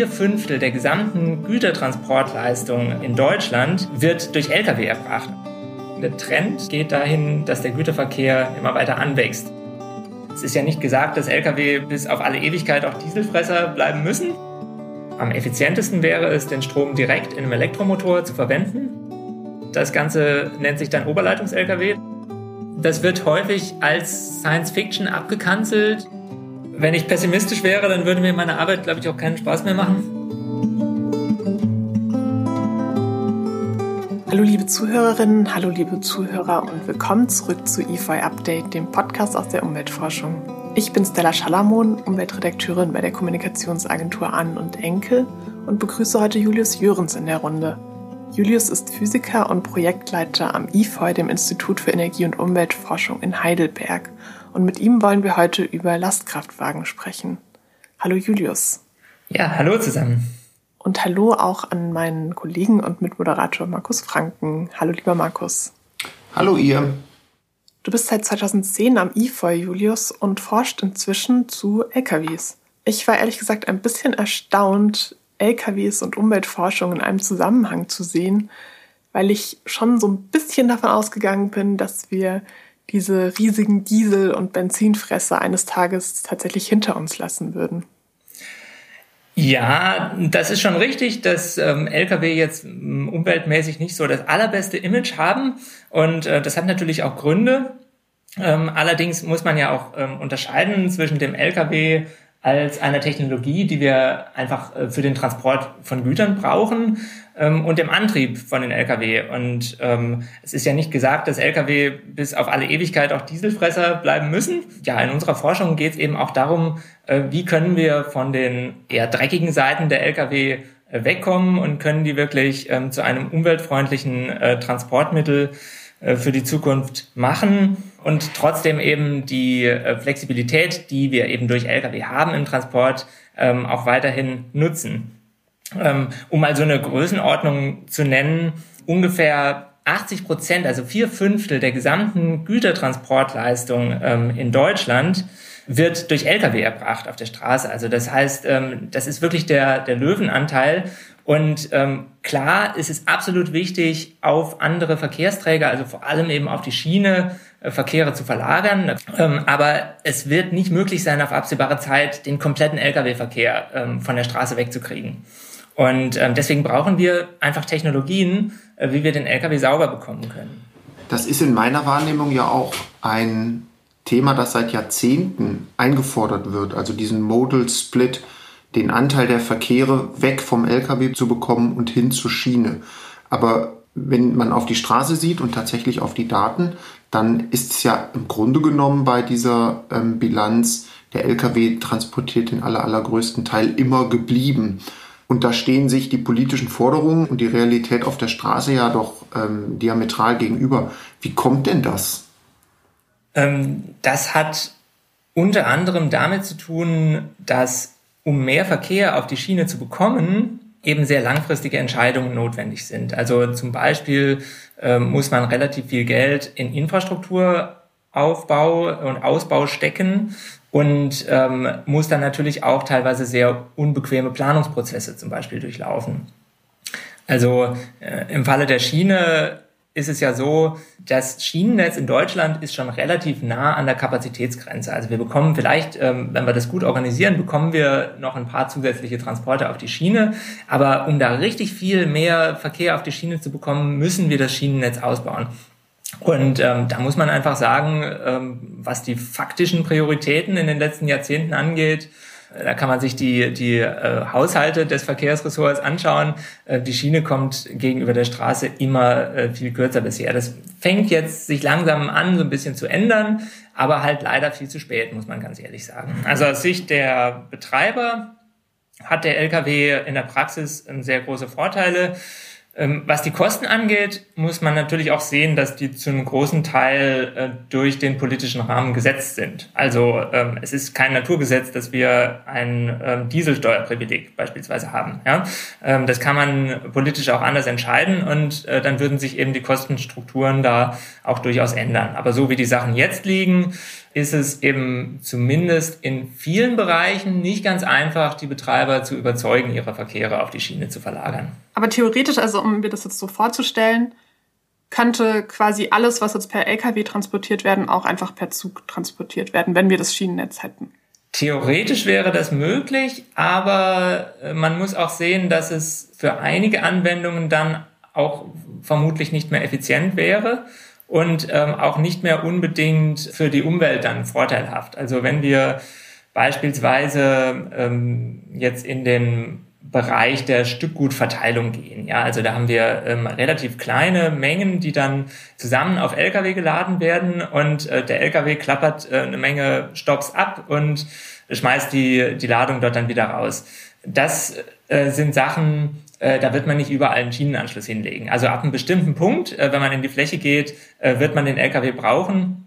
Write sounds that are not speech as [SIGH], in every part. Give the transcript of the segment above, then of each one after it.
vier Fünftel der gesamten Gütertransportleistung in Deutschland wird durch Lkw erbracht. Der Trend geht dahin, dass der Güterverkehr immer weiter anwächst. Es ist ja nicht gesagt, dass Lkw bis auf alle Ewigkeit auch Dieselfresser bleiben müssen. Am effizientesten wäre es, den Strom direkt in einem Elektromotor zu verwenden. Das Ganze nennt sich dann Oberleitungs-Lkw. Das wird häufig als Science Fiction abgekanzelt. Wenn ich pessimistisch wäre, dann würde mir meine Arbeit, glaube ich, auch keinen Spaß mehr machen. Hallo liebe Zuhörerinnen, hallo liebe Zuhörer und willkommen zurück zu EFI Update, dem Podcast aus der Umweltforschung. Ich bin Stella Schalamon, Umweltredakteurin bei der Kommunikationsagentur An und Enkel und begrüße heute Julius Jürens in der Runde. Julius ist Physiker und Projektleiter am IFOI, dem Institut für Energie- und Umweltforschung in Heidelberg und mit ihm wollen wir heute über Lastkraftwagen sprechen. Hallo Julius. Ja, hallo zusammen. Und hallo auch an meinen Kollegen und Mitmoderator Markus Franken. Hallo lieber Markus. Hallo ihr. Du bist seit 2010 am IFOI, Julius, und forscht inzwischen zu LKWs. Ich war ehrlich gesagt ein bisschen erstaunt, LKWs und Umweltforschung in einem Zusammenhang zu sehen, weil ich schon so ein bisschen davon ausgegangen bin, dass wir diese riesigen Diesel- und Benzinfresser eines Tages tatsächlich hinter uns lassen würden. Ja, das ist schon richtig, dass ähm, Lkw jetzt ähm, umweltmäßig nicht so das allerbeste Image haben. Und äh, das hat natürlich auch Gründe. Ähm, allerdings muss man ja auch ähm, unterscheiden zwischen dem Lkw als einer Technologie, die wir einfach äh, für den Transport von Gütern brauchen ähm, und dem Antrieb von den Lkw. Und ähm, es ist ja nicht gesagt, dass Lkw bis auf alle Ewigkeit auch Dieselfresser bleiben müssen. Ja, in unserer Forschung geht es eben auch darum, äh, wie können wir von den eher dreckigen Seiten der Lkw äh, wegkommen und können die wirklich ähm, zu einem umweltfreundlichen äh, Transportmittel äh, für die Zukunft machen und trotzdem eben die äh, Flexibilität, die wir eben durch Lkw haben im Transport, ähm, auch weiterhin nutzen. Ähm, um mal so eine Größenordnung zu nennen, ungefähr 80 Prozent, also vier Fünftel der gesamten Gütertransportleistung ähm, in Deutschland wird durch Lkw erbracht auf der Straße. Also das heißt, das ist wirklich der, der Löwenanteil. Und ähm, klar ist es absolut wichtig, auf andere Verkehrsträger, also vor allem eben auf die Schiene, Verkehre zu verlagern. Ähm, aber es wird nicht möglich sein, auf absehbare Zeit den kompletten Lkw-Verkehr ähm, von der Straße wegzukriegen. Und ähm, deswegen brauchen wir einfach Technologien, äh, wie wir den Lkw sauber bekommen können. Das ist in meiner Wahrnehmung ja auch ein Thema, das seit Jahrzehnten eingefordert wird, also diesen Modal Split den Anteil der Verkehre weg vom Lkw zu bekommen und hin zur Schiene. Aber wenn man auf die Straße sieht und tatsächlich auf die Daten, dann ist es ja im Grunde genommen bei dieser ähm, Bilanz, der Lkw transportiert den aller, allergrößten Teil immer geblieben. Und da stehen sich die politischen Forderungen und die Realität auf der Straße ja doch ähm, diametral gegenüber. Wie kommt denn das? Ähm, das hat unter anderem damit zu tun, dass um mehr Verkehr auf die Schiene zu bekommen, eben sehr langfristige Entscheidungen notwendig sind. Also zum Beispiel äh, muss man relativ viel Geld in Infrastrukturaufbau und Ausbau stecken und ähm, muss dann natürlich auch teilweise sehr unbequeme Planungsprozesse zum Beispiel durchlaufen. Also äh, im Falle der Schiene ist es ja so, das Schienennetz in Deutschland ist schon relativ nah an der Kapazitätsgrenze. Also wir bekommen vielleicht, ähm, wenn wir das gut organisieren, bekommen wir noch ein paar zusätzliche Transporte auf die Schiene. Aber um da richtig viel mehr Verkehr auf die Schiene zu bekommen, müssen wir das Schienennetz ausbauen. Und ähm, da muss man einfach sagen, ähm, was die faktischen Prioritäten in den letzten Jahrzehnten angeht, da kann man sich die, die äh, Haushalte des Verkehrsressorts anschauen. Äh, die Schiene kommt gegenüber der Straße immer äh, viel kürzer bisher. Das fängt jetzt sich langsam an, so ein bisschen zu ändern, aber halt leider viel zu spät, muss man ganz ehrlich sagen. Also aus Sicht der Betreiber hat der Lkw in der Praxis sehr große Vorteile. Ähm, was die Kosten angeht, muss man natürlich auch sehen, dass die zu einem großen Teil äh, durch den politischen Rahmen gesetzt sind. Also ähm, es ist kein Naturgesetz, dass wir ein ähm, Dieselsteuerprivileg beispielsweise haben. Das kann man politisch auch anders entscheiden und äh, dann würden sich eben die Kostenstrukturen da auch durchaus ändern. Aber so wie die Sachen jetzt liegen, ist es eben zumindest in vielen Bereichen nicht ganz einfach, die Betreiber zu überzeugen, ihre Verkehre auf die Schiene zu verlagern. Aber theoretisch, also um mir das jetzt so vorzustellen, könnte quasi alles, was jetzt per Lkw transportiert werden, auch einfach per Zug transportiert werden, wenn wir das Schienennetz hätten. Theoretisch wäre das möglich, aber äh, man muss auch sehen, dass es für einige Anwendungen dann auch vermutlich nicht mehr effizient wäre und ähm, auch nicht mehr unbedingt für die Umwelt dann vorteilhaft. Also wenn wir beispielsweise ähm, jetzt in den Bereich der Stückgutverteilung gehen. Ja, also da haben wir ähm, relativ kleine Mengen, die dann zusammen auf LKW geladen werden und äh, der LKW klappert äh, eine Menge Stops ab und schmeißt die, die Ladung dort dann wieder raus. Das äh, sind Sachen, da wird man nicht überall einen Schienenanschluss hinlegen. Also ab einem bestimmten Punkt, äh, wenn man in die Fläche geht, äh, wird man den LKW brauchen.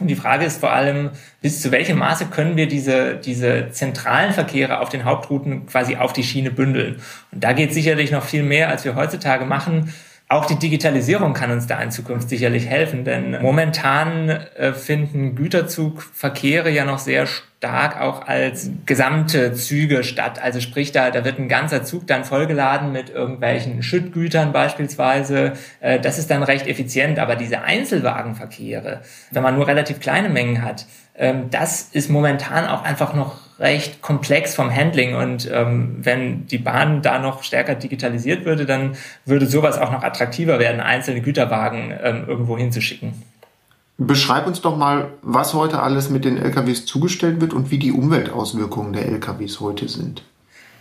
Und die Frage ist vor allem, bis zu welchem Maße können wir diese, diese zentralen Verkehre auf den Hauptrouten quasi auf die Schiene bündeln. Und da geht sicherlich noch viel mehr, als wir heutzutage machen. Auch die Digitalisierung kann uns da in Zukunft sicherlich helfen, denn momentan äh, finden Güterzugverkehre ja noch sehr stark auch als gesamte Züge statt. Also sprich, da, da wird ein ganzer Zug dann vollgeladen mit irgendwelchen Schüttgütern beispielsweise. Äh, das ist dann recht effizient, aber diese Einzelwagenverkehre, wenn man nur relativ kleine Mengen hat, ähm, das ist momentan auch einfach noch recht komplex vom Handling und ähm, wenn die Bahn da noch stärker digitalisiert würde, dann würde sowas auch noch attraktiver werden, einzelne Güterwagen ähm, irgendwo hinzuschicken. Beschreib uns doch mal, was heute alles mit den LKWs zugestellt wird und wie die Umweltauswirkungen der LKWs heute sind.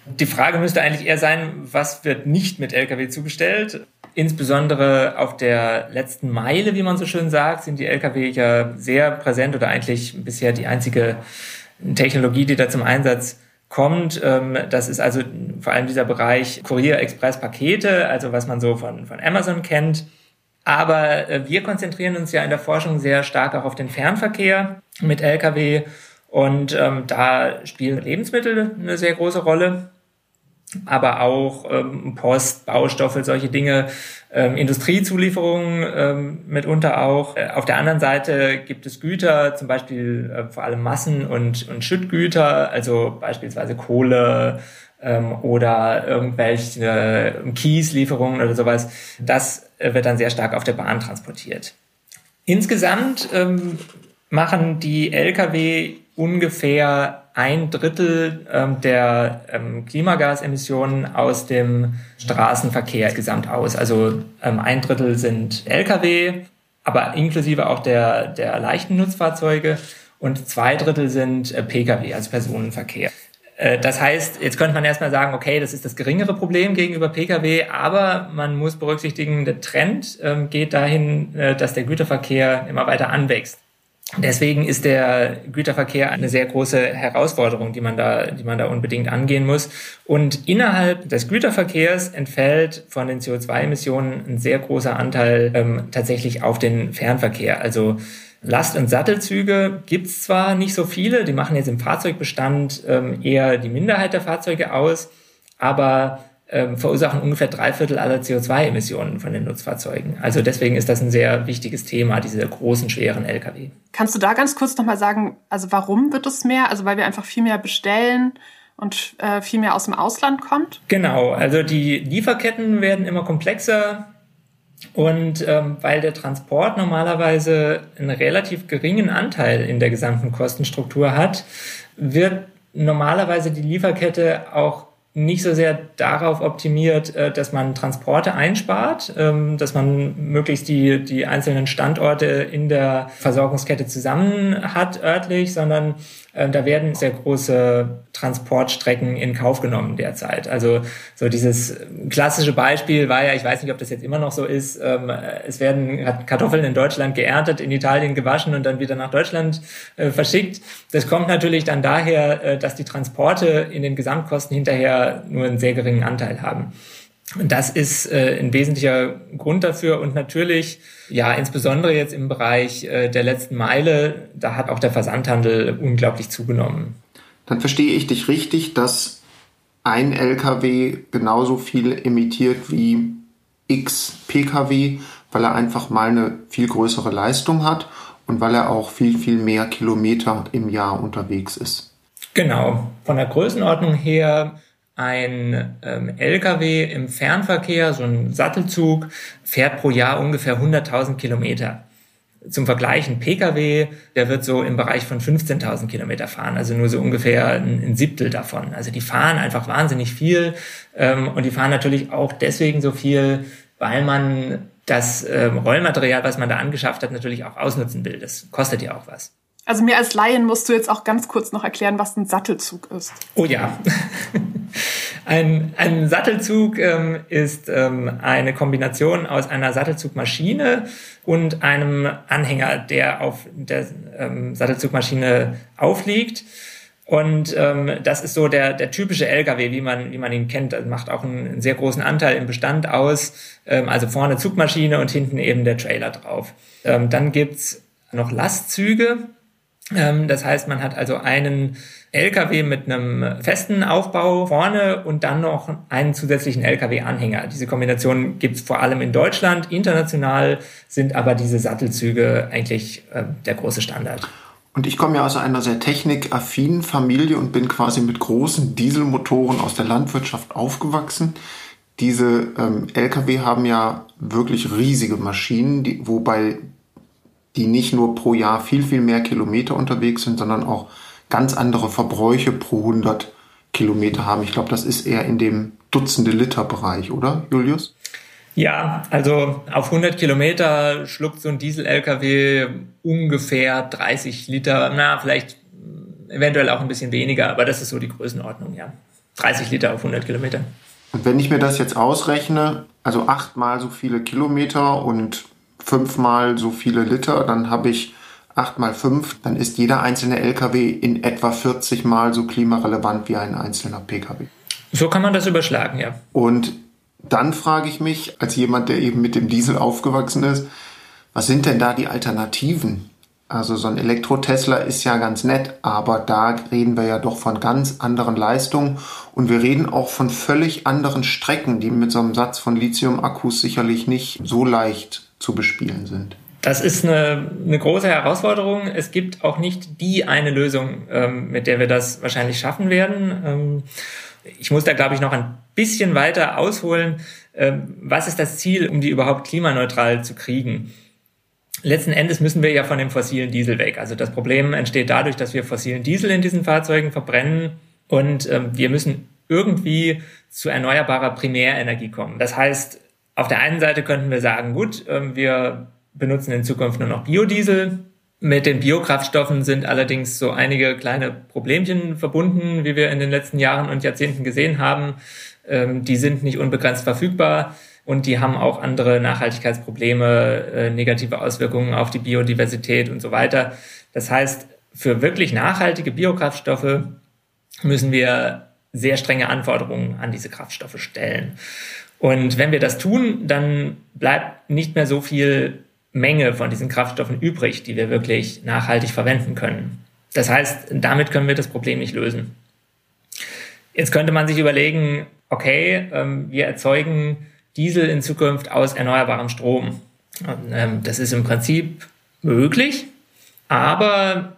Die Frage müsste eigentlich eher sein, was wird nicht mit Lkw zugestellt? Insbesondere auf der letzten Meile, wie man so schön sagt, sind die Lkw ja sehr präsent oder eigentlich bisher die einzige Technologie, die da zum Einsatz kommt. Ähm, das ist also vor allem dieser Bereich Kurier, Express, Pakete, also was man so von, von Amazon kennt. Aber äh, wir konzentrieren uns ja in der Forschung sehr stark auch auf den Fernverkehr mit Lkw und ähm, da spielen Lebensmittel eine sehr große Rolle aber auch ähm, Post, Baustoffe, solche Dinge, ähm, Industriezulieferungen ähm, mitunter auch. Äh, auf der anderen Seite gibt es Güter, zum Beispiel äh, vor allem Massen- und, und Schüttgüter, also beispielsweise Kohle ähm, oder irgendwelche äh, Kieslieferungen oder sowas. Das äh, wird dann sehr stark auf der Bahn transportiert. Insgesamt ähm, machen die Lkw ungefähr ein Drittel ähm, der ähm, Klimagasemissionen aus dem Straßenverkehr gesamt aus. Also ähm, ein Drittel sind Lkw, aber inklusive auch der, der leichten Nutzfahrzeuge und zwei Drittel sind äh, Pkw, also Personenverkehr. Äh, das heißt, jetzt könnte man erstmal sagen, okay, das ist das geringere Problem gegenüber Pkw, aber man muss berücksichtigen, der Trend ähm, geht dahin, äh, dass der Güterverkehr immer weiter anwächst. Deswegen ist der Güterverkehr eine sehr große Herausforderung, die man da, die man da unbedingt angehen muss. Und innerhalb des Güterverkehrs entfällt von den CO2-Emissionen ein sehr großer Anteil ähm, tatsächlich auf den Fernverkehr. Also Last- und Sattelzüge gibt's zwar nicht so viele, die machen jetzt im Fahrzeugbestand ähm, eher die Minderheit der Fahrzeuge aus, aber ähm, verursachen ungefähr drei Viertel aller CO2-Emissionen von den Nutzfahrzeugen. Also deswegen ist das ein sehr wichtiges Thema, diese großen, schweren Lkw. Kannst du da ganz kurz nochmal sagen, also warum wird es mehr? Also weil wir einfach viel mehr bestellen und äh, viel mehr aus dem Ausland kommt? Genau, also die Lieferketten werden immer komplexer. Und ähm, weil der Transport normalerweise einen relativ geringen Anteil in der gesamten Kostenstruktur hat, wird normalerweise die Lieferkette auch nicht so sehr darauf optimiert, äh, dass man Transporte einspart, ähm, dass man möglichst die, die einzelnen Standorte in der Versorgungskette zusammen hat örtlich, sondern äh, da werden sehr große Transportstrecken in Kauf genommen derzeit. Also so dieses klassische Beispiel war ja, ich weiß nicht, ob das jetzt immer noch so ist, ähm, es werden Kartoffeln in Deutschland geerntet, in Italien gewaschen und dann wieder nach Deutschland äh, verschickt. Das kommt natürlich dann daher, dass die Transporte in den Gesamtkosten hinterher nur einen sehr geringen Anteil haben. Und das ist äh, ein wesentlicher Grund dafür. Und natürlich, ja, insbesondere jetzt im Bereich äh, der letzten Meile, da hat auch der Versandhandel unglaublich zugenommen. Dann verstehe ich dich richtig, dass ein LKW genauso viel emittiert wie x Pkw, weil er einfach mal eine viel größere Leistung hat und weil er auch viel, viel mehr Kilometer im Jahr unterwegs ist. Genau. Von der Größenordnung her ein ähm, LKW im Fernverkehr, so ein Sattelzug, fährt pro Jahr ungefähr 100.000 Kilometer. Zum Vergleich, ein Pkw, der wird so im Bereich von 15.000 Kilometer fahren, also nur so ungefähr ein, ein, Siebtel davon. Also die fahren einfach wahnsinnig viel ähm, und die fahren natürlich auch deswegen so viel, weil man das ähm, Rollmaterial, was man da angeschafft hat, natürlich auch ausnutzen will. Das kostet ja auch was. Also mir als Laien musst du jetzt auch ganz kurz noch erklären, was ein Sattelzug ist. Oh ja. [LAUGHS] Ein, ein Sattelzug ähm, ist ähm, eine Kombination aus einer Sattelzugmaschine und einem Anhänger, der auf der ähm, Sattelzugmaschine aufliegt. Und ähm, das ist so der, der typische LKW, wie man, wie man ihn kennt. Das macht auch einen, einen sehr großen Anteil im Bestand aus. Ähm, also vorne Zugmaschine und hinten eben der Trailer drauf. Ähm, dann gibt's noch Lastzüge. Ähm, das heißt, man hat also einen LKW mit einem festen Aufbau vorne und dann noch einen zusätzlichen LKW-Anhänger. Diese Kombination gibt es vor allem in Deutschland. International sind aber diese Sattelzüge eigentlich äh, der große Standard. Und ich komme ja aus einer sehr technikaffinen Familie und bin quasi mit großen Dieselmotoren aus der Landwirtschaft aufgewachsen. Diese ähm, Lkw haben ja wirklich riesige Maschinen, die, wobei die nicht nur pro Jahr viel, viel mehr Kilometer unterwegs sind, sondern auch ganz andere Verbräuche pro 100 Kilometer haben. Ich glaube, das ist eher in dem Dutzende Liter Bereich, oder, Julius? Ja, also auf 100 Kilometer schluckt so ein Diesel-LKW ungefähr 30 Liter, na, vielleicht eventuell auch ein bisschen weniger, aber das ist so die Größenordnung, ja. 30 Liter auf 100 Kilometer. Und wenn ich mir das jetzt ausrechne, also achtmal so viele Kilometer und fünfmal so viele Liter, dann habe ich 8 mal 5, dann ist jeder einzelne LKW in etwa 40 mal so klimarelevant wie ein einzelner PKW. So kann man das überschlagen, ja. Und dann frage ich mich, als jemand, der eben mit dem Diesel aufgewachsen ist, was sind denn da die Alternativen? Also so ein Elektro-Tesla ist ja ganz nett, aber da reden wir ja doch von ganz anderen Leistungen und wir reden auch von völlig anderen Strecken, die mit so einem Satz von Lithium-Akkus sicherlich nicht so leicht zu bespielen sind. Das ist eine, eine große Herausforderung. Es gibt auch nicht die eine Lösung, ähm, mit der wir das wahrscheinlich schaffen werden. Ähm, ich muss da, glaube ich, noch ein bisschen weiter ausholen. Ähm, was ist das Ziel, um die überhaupt klimaneutral zu kriegen? Letzten Endes müssen wir ja von dem fossilen Diesel weg. Also das Problem entsteht dadurch, dass wir fossilen Diesel in diesen Fahrzeugen verbrennen und ähm, wir müssen irgendwie zu erneuerbarer Primärenergie kommen. Das heißt, auf der einen Seite könnten wir sagen, gut, ähm, wir benutzen in Zukunft nur noch Biodiesel. Mit den Biokraftstoffen sind allerdings so einige kleine Problemchen verbunden, wie wir in den letzten Jahren und Jahrzehnten gesehen haben. Ähm, die sind nicht unbegrenzt verfügbar und die haben auch andere Nachhaltigkeitsprobleme, äh, negative Auswirkungen auf die Biodiversität und so weiter. Das heißt, für wirklich nachhaltige Biokraftstoffe müssen wir sehr strenge Anforderungen an diese Kraftstoffe stellen. Und wenn wir das tun, dann bleibt nicht mehr so viel Menge von diesen Kraftstoffen übrig, die wir wirklich nachhaltig verwenden können. Das heißt, damit können wir das Problem nicht lösen. Jetzt könnte man sich überlegen, okay, ähm, wir erzeugen Diesel in Zukunft aus erneuerbarem Strom. Ähm, das ist im Prinzip möglich, aber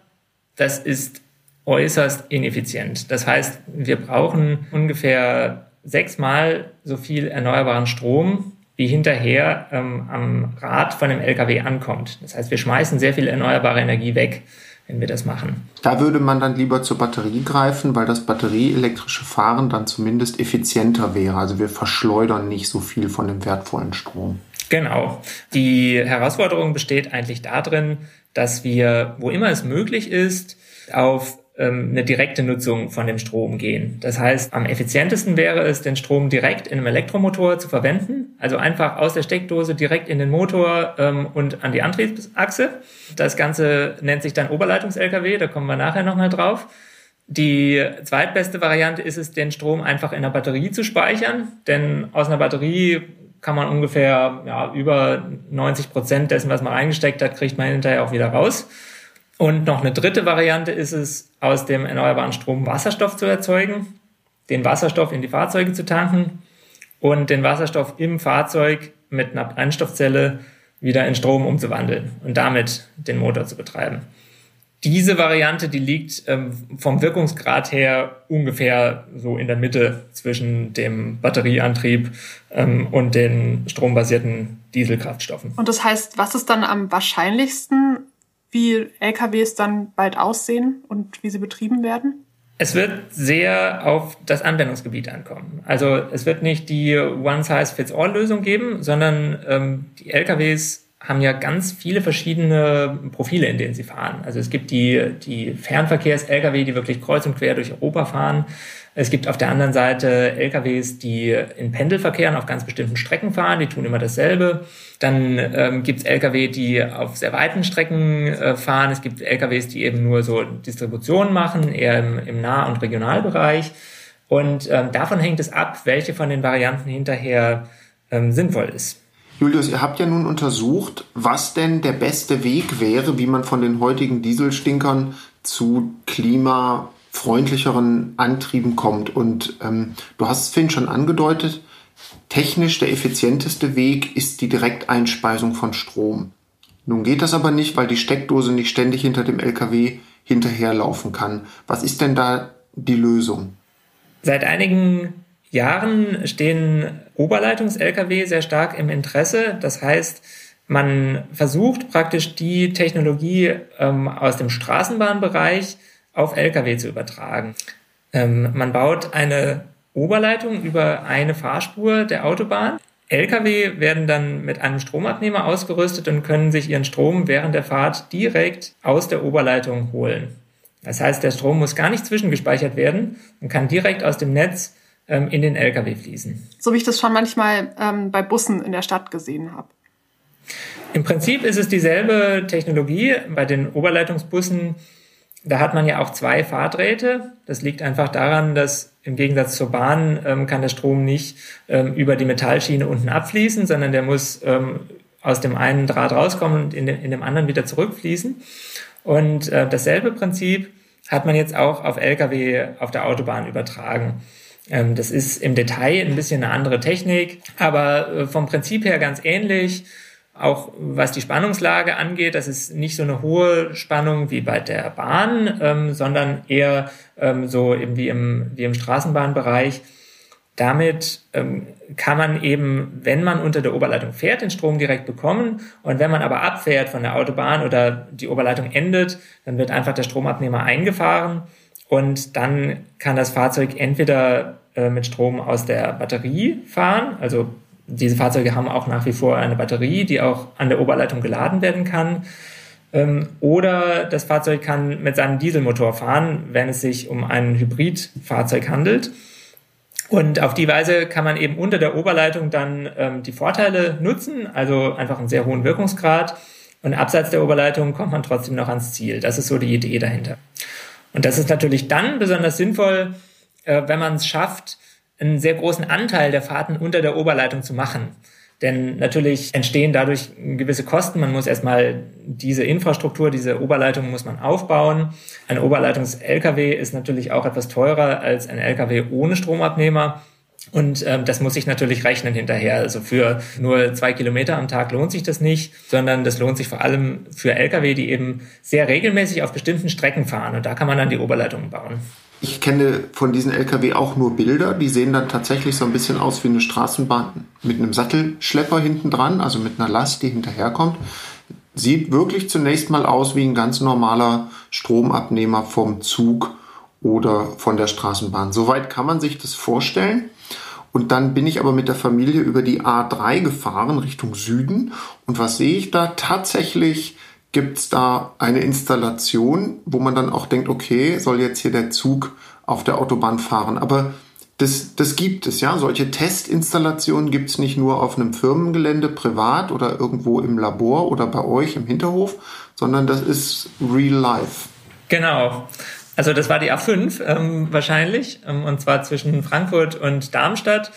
das ist äußerst ineffizient. Das heißt, wir brauchen ungefähr sechsmal so viel erneuerbaren Strom, wie hinterher ähm, am Rad von dem LKW ankommt. Das heißt, wir schmeißen sehr viel erneuerbare Energie weg, wenn wir das machen. Da würde man dann lieber zur Batterie greifen, weil das batterieelektrische Fahren dann zumindest effizienter wäre. Also wir verschleudern nicht so viel von dem wertvollen Strom. Genau. Die Herausforderung besteht eigentlich darin, dass wir, wo immer es möglich ist, auf ähm, eine direkte Nutzung von dem Strom gehen. Das heißt, am effizientesten wäre es, den Strom direkt in einem Elektromotor zu verwenden, also einfach aus der Steckdose direkt in den Motor ähm, und an die Antriebsachse. Das Ganze nennt sich dann Oberleitungs-LKW, da kommen wir nachher nochmal drauf. Die zweitbeste Variante ist es, den Strom einfach in einer Batterie zu speichern, denn aus einer Batterie kann man ungefähr ja, über 90 Prozent dessen, was man reingesteckt hat, kriegt man hinterher auch wieder raus. Und noch eine dritte Variante ist es, aus dem erneuerbaren Strom Wasserstoff zu erzeugen, den Wasserstoff in die Fahrzeuge zu tanken und den Wasserstoff im Fahrzeug mit einer Brennstoffzelle wieder in Strom umzuwandeln und damit den Motor zu betreiben. Diese Variante, die liegt ähm, vom Wirkungsgrad her ungefähr so in der Mitte zwischen dem Batterieantrieb ähm, und den strombasierten Dieselkraftstoffen. Und das heißt, was ist dann am wahrscheinlichsten, wie LKWs dann bald aussehen und wie sie betrieben werden? Es wird sehr auf das Anwendungsgebiet ankommen. Also es wird nicht die One-Size-Fits-All-Lösung geben, sondern ähm, die LKWs haben ja ganz viele verschiedene Profile, in denen sie fahren. Also es gibt die, die Fernverkehrs-Lkw, die wirklich kreuz und quer durch Europa fahren. Es gibt auf der anderen Seite LKWs, die in Pendelverkehren auf ganz bestimmten Strecken fahren, die tun immer dasselbe. Dann ähm, gibt es Lkw, die auf sehr weiten Strecken äh, fahren. Es gibt Lkws, die eben nur so Distribution machen, eher im, im Nah- und Regionalbereich. Und ähm, davon hängt es ab, welche von den Varianten hinterher ähm, sinnvoll ist. Julius, ihr habt ja nun untersucht, was denn der beste Weg wäre, wie man von den heutigen Dieselstinkern zu klimafreundlicheren Antrieben kommt. Und ähm, du hast es vorhin schon angedeutet, technisch der effizienteste Weg ist die Direkteinspeisung von Strom. Nun geht das aber nicht, weil die Steckdose nicht ständig hinter dem LKW hinterherlaufen kann. Was ist denn da die Lösung? Seit einigen Jahren stehen Oberleitungs-Lkw sehr stark im Interesse. Das heißt, man versucht praktisch die Technologie ähm, aus dem Straßenbahnbereich auf Lkw zu übertragen. Ähm, man baut eine Oberleitung über eine Fahrspur der Autobahn. Lkw werden dann mit einem Stromabnehmer ausgerüstet und können sich ihren Strom während der Fahrt direkt aus der Oberleitung holen. Das heißt, der Strom muss gar nicht zwischengespeichert werden und kann direkt aus dem Netz ähm, in den Lkw fließen. So wie ich das schon manchmal ähm, bei Bussen in der Stadt gesehen habe. Im Prinzip ist es dieselbe Technologie. Bei den Oberleitungsbussen, da hat man ja auch zwei Fahrdrähte. Das liegt einfach daran, dass im Gegensatz zur Bahn ähm, kann der Strom nicht ähm, über die Metallschiene unten abfließen, sondern der muss ähm, aus dem einen Draht rauskommen und in, de in dem anderen wieder zurückfließen. Und äh, dasselbe Prinzip hat man jetzt auch auf Lkw auf der Autobahn übertragen. Ähm, das ist im Detail ein bisschen eine andere Technik, aber äh, vom Prinzip her ganz ähnlich. Auch was die Spannungslage angeht, das ist nicht so eine hohe Spannung wie bei der Bahn, ähm, sondern eher ähm, so eben wie im, wie im Straßenbahnbereich. Damit ähm, kann man eben, wenn man unter der Oberleitung fährt, den Strom direkt bekommen. Und wenn man aber abfährt von der Autobahn oder die Oberleitung endet, dann wird einfach der Stromabnehmer eingefahren und dann kann das Fahrzeug entweder äh, mit Strom aus der Batterie fahren, also diese Fahrzeuge haben auch nach wie vor eine Batterie, die auch an der Oberleitung geladen werden kann. Ähm, oder das Fahrzeug kann mit seinem Dieselmotor fahren, wenn es sich um ein Hybridfahrzeug handelt. Und auf die Weise kann man eben unter der Oberleitung dann ähm, die Vorteile nutzen, also einfach einen sehr hohen Wirkungsgrad. Und abseits der Oberleitung kommt man trotzdem noch ans Ziel. Das ist so die Idee dahinter. Und das ist natürlich dann besonders sinnvoll, äh, wenn man es schafft, einen sehr großen Anteil der Fahrten unter der Oberleitung zu machen. Denn natürlich entstehen dadurch gewisse Kosten. Man muss erstmal diese Infrastruktur, diese Oberleitung muss man aufbauen. Ein Oberleitungs-LKW ist natürlich auch etwas teurer als ein LKW ohne Stromabnehmer. Und ähm, das muss sich natürlich rechnen hinterher. Also für nur zwei Kilometer am Tag lohnt sich das nicht, sondern das lohnt sich vor allem für Lkw, die eben sehr regelmäßig auf bestimmten Strecken fahren. Und da kann man dann die Oberleitungen bauen. Ich kenne von diesen Lkw auch nur Bilder. Die sehen dann tatsächlich so ein bisschen aus wie eine Straßenbahn mit einem Sattelschlepper hinten dran, also mit einer Last, die hinterherkommt. Sieht wirklich zunächst mal aus wie ein ganz normaler Stromabnehmer vom Zug oder von der Straßenbahn. Soweit kann man sich das vorstellen. Und dann bin ich aber mit der Familie über die A3 gefahren Richtung Süden. Und was sehe ich da? Tatsächlich gibt es da eine Installation, wo man dann auch denkt, okay, soll jetzt hier der Zug auf der Autobahn fahren. Aber das, das gibt es, ja. Solche Testinstallationen gibt es nicht nur auf einem Firmengelände privat oder irgendwo im Labor oder bei euch im Hinterhof, sondern das ist real life. Genau. Also das war die A5 ähm, wahrscheinlich, ähm, und zwar zwischen Frankfurt und Darmstadt.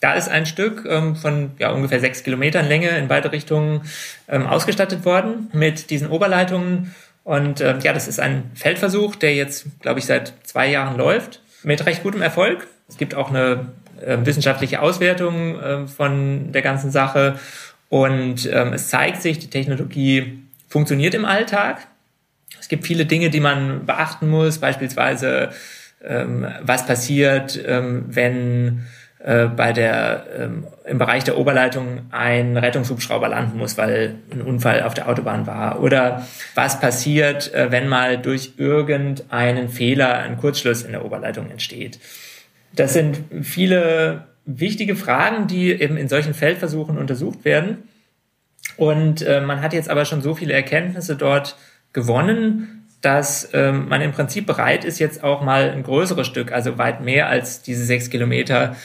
Da ist ein Stück ähm, von ja, ungefähr sechs Kilometern Länge in beide Richtungen ähm, ausgestattet worden mit diesen Oberleitungen. Und äh, ja, das ist ein Feldversuch, der jetzt, glaube ich, seit zwei Jahren läuft, mit recht gutem Erfolg. Es gibt auch eine äh, wissenschaftliche Auswertung äh, von der ganzen Sache. Und ähm, es zeigt sich, die Technologie funktioniert im Alltag. Es gibt viele Dinge, die man beachten muss, beispielsweise ähm, was passiert, ähm, wenn äh, bei der ähm, im Bereich der Oberleitung ein Rettungshubschrauber landen muss, weil ein Unfall auf der Autobahn war. Oder was passiert, äh, wenn mal durch irgendeinen Fehler ein Kurzschluss in der Oberleitung entsteht. Das sind viele wichtige Fragen, die eben in solchen Feldversuchen untersucht werden. Und äh, man hat jetzt aber schon so viele Erkenntnisse dort gewonnen, dass ähm, man im Prinzip bereit ist, jetzt auch mal ein größeres Stück, also weit mehr als diese sechs Kilometer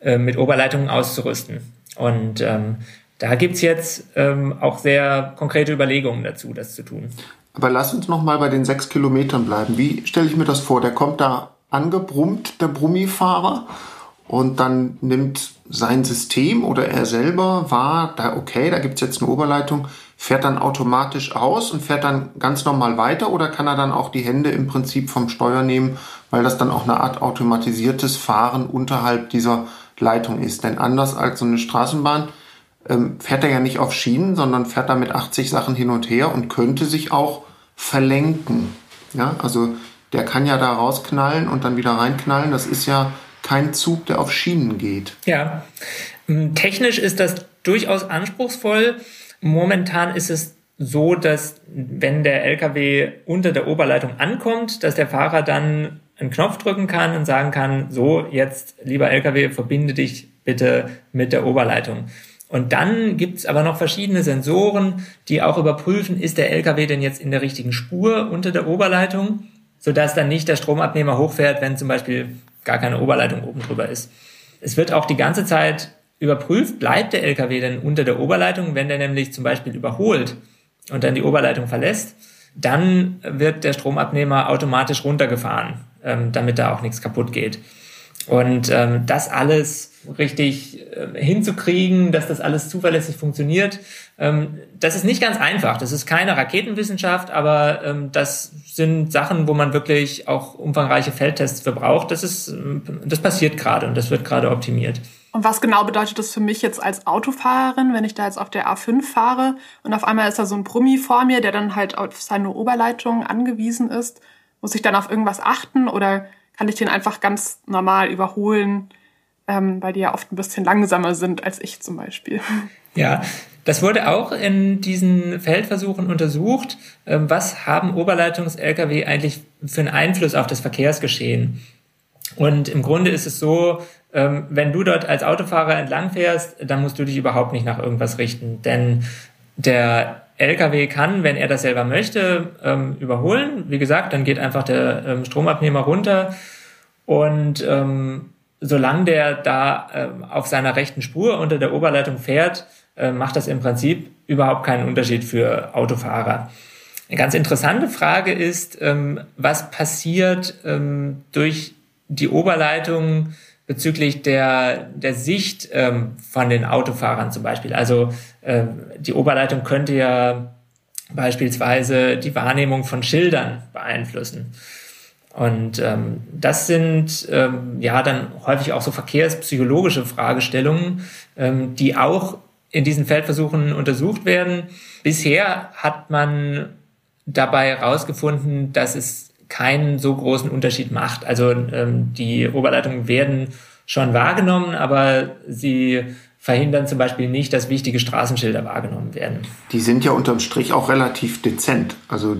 äh, mit Oberleitungen auszurüsten. Und ähm, da gibt's jetzt ähm, auch sehr konkrete Überlegungen dazu, das zu tun. Aber lass uns noch mal bei den sechs Kilometern bleiben. Wie stelle ich mir das vor? Der kommt da angebrummt, der Brummifahrer, und dann nimmt sein System oder er selber wahr, da okay, da gibt's jetzt eine Oberleitung, fährt dann automatisch aus und fährt dann ganz normal weiter oder kann er dann auch die Hände im Prinzip vom Steuer nehmen, weil das dann auch eine Art automatisiertes Fahren unterhalb dieser Leitung ist? Denn anders als so eine Straßenbahn ähm, fährt er ja nicht auf Schienen, sondern fährt da mit 80 Sachen hin und her und könnte sich auch verlenken. Ja, also der kann ja da rausknallen und dann wieder reinknallen. Das ist ja kein Zug, der auf Schienen geht. Ja, ähm, technisch ist das durchaus anspruchsvoll. Momentan ist es so, dass wenn der LKW unter der Oberleitung ankommt, dass der Fahrer dann einen Knopf drücken kann und sagen kann, so, jetzt, lieber LKW, verbinde dich bitte mit der Oberleitung. Und dann gibt's aber noch verschiedene Sensoren, die auch überprüfen, ist der LKW denn jetzt in der richtigen Spur unter der Oberleitung, sodass dann nicht der Stromabnehmer hochfährt, wenn zum Beispiel gar keine Oberleitung oben drüber ist. Es wird auch die ganze Zeit überprüft, bleibt der LKW denn unter der Oberleitung, wenn der nämlich zum Beispiel überholt und dann die Oberleitung verlässt, dann wird der Stromabnehmer automatisch runtergefahren, ähm, damit da auch nichts kaputt geht. Und ähm, das alles richtig äh, hinzukriegen, dass das alles zuverlässig funktioniert, das ist nicht ganz einfach. Das ist keine Raketenwissenschaft, aber ähm, das sind Sachen, wo man wirklich auch umfangreiche Feldtests für braucht. Das ist, ähm, das passiert gerade und das wird gerade optimiert. Und was genau bedeutet das für mich jetzt als Autofahrerin, wenn ich da jetzt auf der A5 fahre und auf einmal ist da so ein Brummi vor mir, der dann halt auf seine Oberleitung angewiesen ist? Muss ich dann auf irgendwas achten oder kann ich den einfach ganz normal überholen, ähm, weil die ja oft ein bisschen langsamer sind als ich zum Beispiel? Ja, das wurde auch in diesen Feldversuchen untersucht. Ähm, was haben Oberleitungs-Lkw eigentlich für einen Einfluss auf das Verkehrsgeschehen? Und im Grunde ist es so, ähm, wenn du dort als Autofahrer entlang fährst, dann musst du dich überhaupt nicht nach irgendwas richten. Denn der LKW kann, wenn er das selber möchte, ähm, überholen. Wie gesagt, dann geht einfach der Stromabnehmer runter und solange der da auf seiner rechten Spur unter der Oberleitung fährt, äh, macht das im Prinzip überhaupt keinen Unterschied für Autofahrer. Eine ganz interessante Frage ist, ähm, was passiert ähm, durch die Oberleitung bezüglich der, der Sicht ähm, von den Autofahrern zum Beispiel. Also äh, die Oberleitung könnte ja beispielsweise die Wahrnehmung von Schildern beeinflussen. Und ähm, das sind ähm, ja dann häufig auch so verkehrspsychologische Fragestellungen, ähm, die auch in diesen Feldversuchen untersucht werden. Bisher hat man dabei herausgefunden, dass es keinen so großen Unterschied macht. Also ähm, die Oberleitungen werden schon wahrgenommen, aber sie verhindern zum Beispiel nicht, dass wichtige Straßenschilder wahrgenommen werden. Die sind ja unterm Strich auch relativ dezent. Also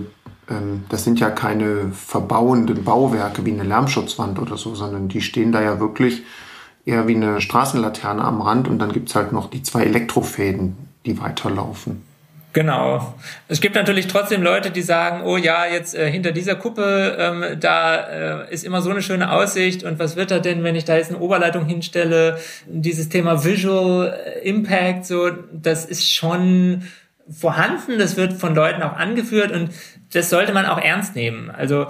ähm, das sind ja keine verbauenden Bauwerke wie eine Lärmschutzwand oder so, sondern die stehen da ja wirklich eher wie eine Straßenlaterne am Rand und dann gibt's halt noch die zwei Elektrofäden, die weiterlaufen. Genau. Es gibt natürlich trotzdem Leute, die sagen, oh ja, jetzt äh, hinter dieser Kuppe, ähm, da äh, ist immer so eine schöne Aussicht und was wird da denn, wenn ich da jetzt eine Oberleitung hinstelle? Dieses Thema Visual äh, Impact, so, das ist schon vorhanden, das wird von Leuten auch angeführt und das sollte man auch ernst nehmen. Also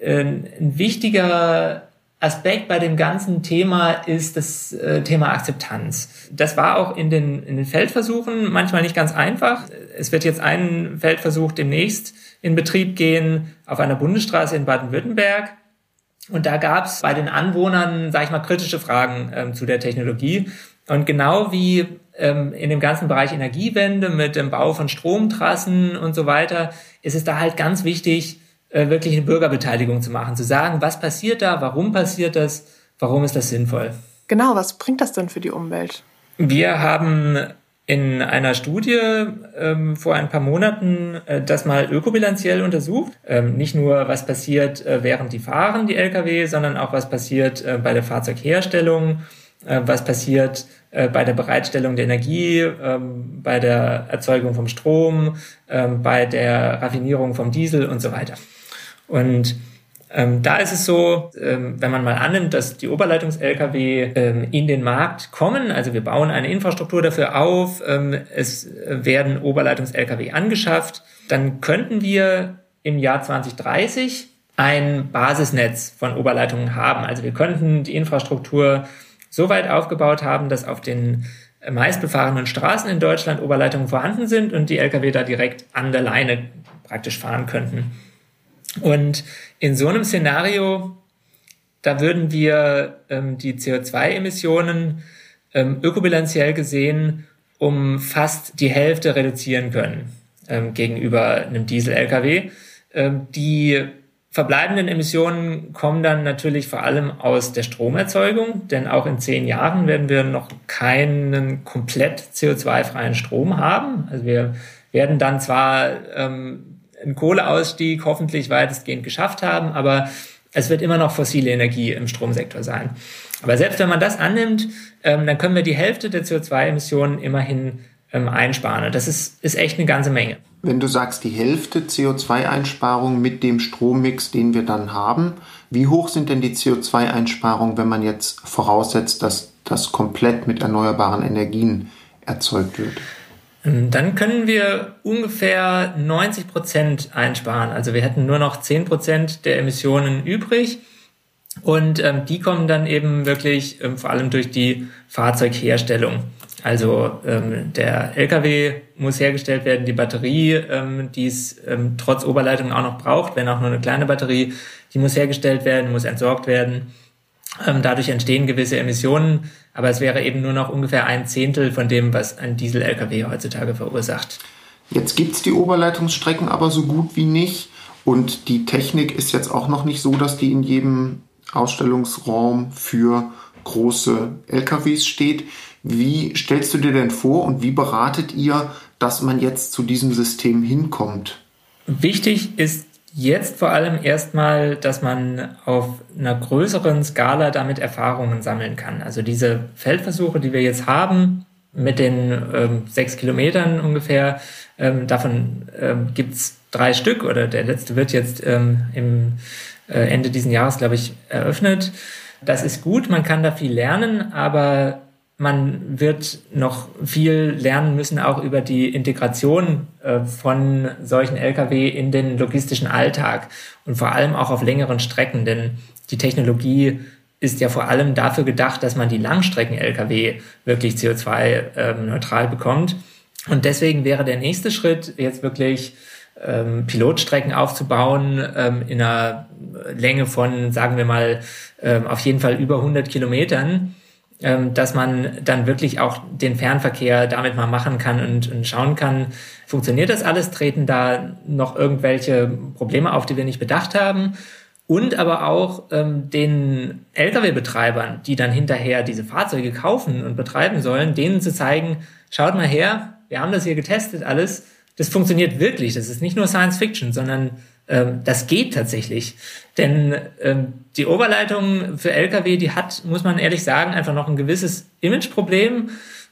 äh, ein wichtiger Aspekt bei dem ganzen Thema ist das äh, Thema Akzeptanz. Das war auch in den, in den Feldversuchen manchmal nicht ganz einfach. Es wird jetzt ein Feldversuch demnächst in Betrieb gehen auf einer Bundesstraße in Baden-Württemberg. Und da gab es bei den Anwohnern, sage ich mal, kritische Fragen ähm, zu der Technologie. Und genau wie ähm, in dem ganzen Bereich Energiewende mit dem Bau von Stromtrassen und so weiter, ist es da halt ganz wichtig, äh, wirklich eine Bürgerbeteiligung zu machen, zu sagen, was passiert da, warum passiert das, warum ist das sinnvoll. Genau, was bringt das denn für die Umwelt? Wir haben in einer Studie ähm, vor ein paar Monaten äh, das mal ökobilanziell untersucht. Ähm, nicht nur, was passiert, äh, während die fahren, die Lkw, sondern auch, was passiert äh, bei der Fahrzeugherstellung, äh, was passiert äh, bei der Bereitstellung der Energie, ähm, bei der Erzeugung vom Strom, ähm, bei der Raffinierung vom Diesel und so weiter. Und ähm, da ist es so, ähm, wenn man mal annimmt, dass die Oberleitungs-Lkw ähm, in den Markt kommen, also wir bauen eine Infrastruktur dafür auf, ähm, es werden Oberleitungs-Lkw angeschafft, dann könnten wir im Jahr 2030 ein Basisnetz von Oberleitungen haben. Also wir könnten die Infrastruktur so weit aufgebaut haben, dass auf den meistbefahrenen Straßen in Deutschland Oberleitungen vorhanden sind und die Lkw da direkt an der Leine praktisch fahren könnten. Und in so einem Szenario, da würden wir ähm, die CO2-Emissionen ähm, ökobilanziell gesehen um fast die Hälfte reduzieren können ähm, gegenüber einem Diesel-Lkw. Ähm, die verbleibenden Emissionen kommen dann natürlich vor allem aus der Stromerzeugung, denn auch in zehn Jahren werden wir noch keinen komplett CO2-freien Strom haben. Also wir werden dann zwar ähm, einen Kohleausstieg hoffentlich weitestgehend geschafft haben, aber es wird immer noch fossile Energie im Stromsektor sein. Aber selbst wenn man das annimmt, ähm, dann können wir die Hälfte der CO2-Emissionen immerhin ähm, einsparen. Und das ist, ist echt eine ganze Menge. Wenn du sagst, die Hälfte CO2-Einsparung mit dem Strommix, den wir dann haben, wie hoch sind denn die CO2-Einsparungen, wenn man jetzt voraussetzt, dass das komplett mit erneuerbaren Energien erzeugt wird? Ähm, dann können wir ungefähr 90 Prozent einsparen. Also wir hätten nur noch 10 Prozent der Emissionen übrig. Und ähm, die kommen dann eben wirklich ähm, vor allem durch die Fahrzeugherstellung. Also ähm, der LKW muss hergestellt werden, die Batterie, ähm, die es ähm, trotz Oberleitung auch noch braucht, wenn auch nur eine kleine Batterie, die muss hergestellt werden, muss entsorgt werden. Ähm, dadurch entstehen gewisse Emissionen, aber es wäre eben nur noch ungefähr ein Zehntel von dem, was ein Diesel-Lkw heutzutage verursacht. Jetzt gibt's die Oberleitungsstrecken aber so gut wie nicht. Und die Technik ist jetzt auch noch nicht so, dass die in jedem Ausstellungsraum für große LKWs steht. Wie stellst du dir denn vor und wie beratet ihr, dass man jetzt zu diesem System hinkommt? Wichtig ist Jetzt vor allem erstmal, dass man auf einer größeren Skala damit Erfahrungen sammeln kann. Also diese Feldversuche, die wir jetzt haben, mit den ähm, sechs Kilometern ungefähr, ähm, davon ähm, gibt's drei Stück oder der letzte wird jetzt ähm, im äh, Ende diesen Jahres, glaube ich, eröffnet. Das ist gut, man kann da viel lernen, aber man wird noch viel lernen müssen, auch über die Integration äh, von solchen Lkw in den logistischen Alltag und vor allem auch auf längeren Strecken, denn die Technologie ist ja vor allem dafür gedacht, dass man die Langstrecken-Lkw wirklich CO2-neutral ähm, bekommt. Und deswegen wäre der nächste Schritt jetzt wirklich ähm, Pilotstrecken aufzubauen ähm, in einer Länge von, sagen wir mal, auf jeden Fall über 100 Kilometern dass man dann wirklich auch den Fernverkehr damit mal machen kann und, und schauen kann, funktioniert das alles, treten da noch irgendwelche Probleme auf, die wir nicht bedacht haben? Und aber auch ähm, den Lkw-Betreibern, die dann hinterher diese Fahrzeuge kaufen und betreiben sollen, denen zu zeigen, schaut mal her, wir haben das hier getestet alles, das funktioniert wirklich, das ist nicht nur Science Fiction, sondern ähm, das geht tatsächlich. Denn ähm, die Oberleitung für Lkw, die hat, muss man ehrlich sagen, einfach noch ein gewisses Imageproblem.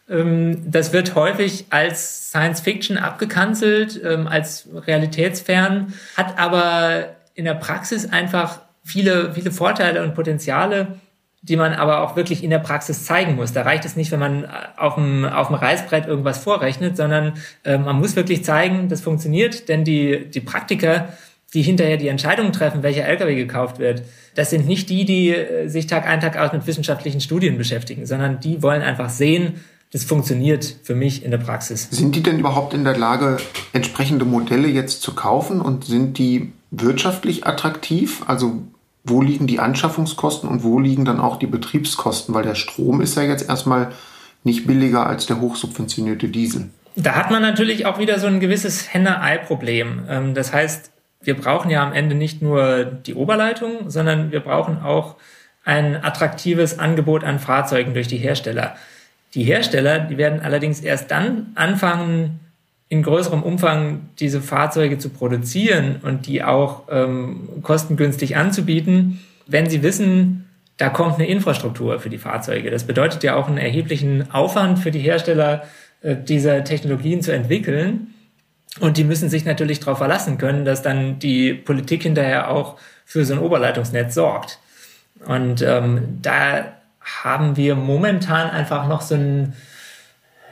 Ähm, das wird häufig als Science Fiction abgekanzelt, ähm, als realitätsfern, hat aber in der Praxis einfach viele, viele Vorteile und Potenziale, die man aber auch wirklich in der Praxis zeigen muss. Da reicht es nicht, wenn man auf dem, auf dem Reißbrett irgendwas vorrechnet, sondern äh, man muss wirklich zeigen, das funktioniert, denn die, die Praktiker, die hinterher die Entscheidung treffen, welcher LKW gekauft wird, das sind nicht die, die äh, sich Tag ein, Tag aus mit wissenschaftlichen Studien beschäftigen, sondern die wollen einfach sehen, das funktioniert für mich in der Praxis. Sind die denn überhaupt in der Lage, entsprechende Modelle jetzt zu kaufen und sind die wirtschaftlich attraktiv? Also wo liegen die Anschaffungskosten und wo liegen dann auch die Betriebskosten? Weil der Strom ist ja jetzt erstmal nicht billiger als der hochsubventionierte Diesel. Da hat man natürlich auch wieder so ein gewisses Henne-Ei-Problem. Ähm, das heißt, wir brauchen ja am Ende nicht nur die Oberleitung, sondern wir brauchen auch ein attraktives Angebot an Fahrzeugen durch die Hersteller. Die Hersteller, die werden allerdings erst dann anfangen, in größerem Umfang diese Fahrzeuge zu produzieren und die auch ähm, kostengünstig anzubieten, wenn sie wissen, da kommt eine Infrastruktur für die Fahrzeuge. Das bedeutet ja auch einen erheblichen Aufwand für die Hersteller, äh, diese Technologien zu entwickeln. Und die müssen sich natürlich darauf verlassen können, dass dann die Politik hinterher auch für so ein Oberleitungsnetz sorgt. Und ähm, da haben wir momentan einfach noch so ein,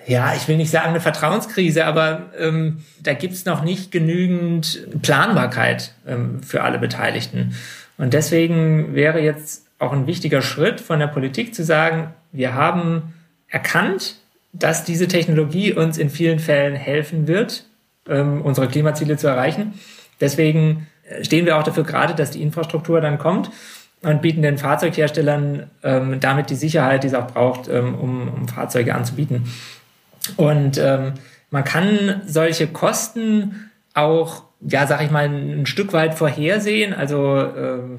ja, ich will nicht sagen eine Vertrauenskrise, aber ähm, da gibt's noch nicht genügend Planbarkeit ähm, für alle Beteiligten. Und deswegen wäre jetzt auch ein wichtiger Schritt von der Politik zu sagen, wir haben erkannt, dass diese Technologie uns in vielen Fällen helfen wird, ähm, unsere Klimaziele zu erreichen. Deswegen äh, stehen wir auch dafür gerade, dass die Infrastruktur dann kommt und bieten den Fahrzeugherstellern ähm, damit die Sicherheit, die es auch braucht, ähm, um, um Fahrzeuge anzubieten. Und ähm, man kann solche Kosten auch, ja, sag ich mal, ein Stück weit vorhersehen. Also ähm,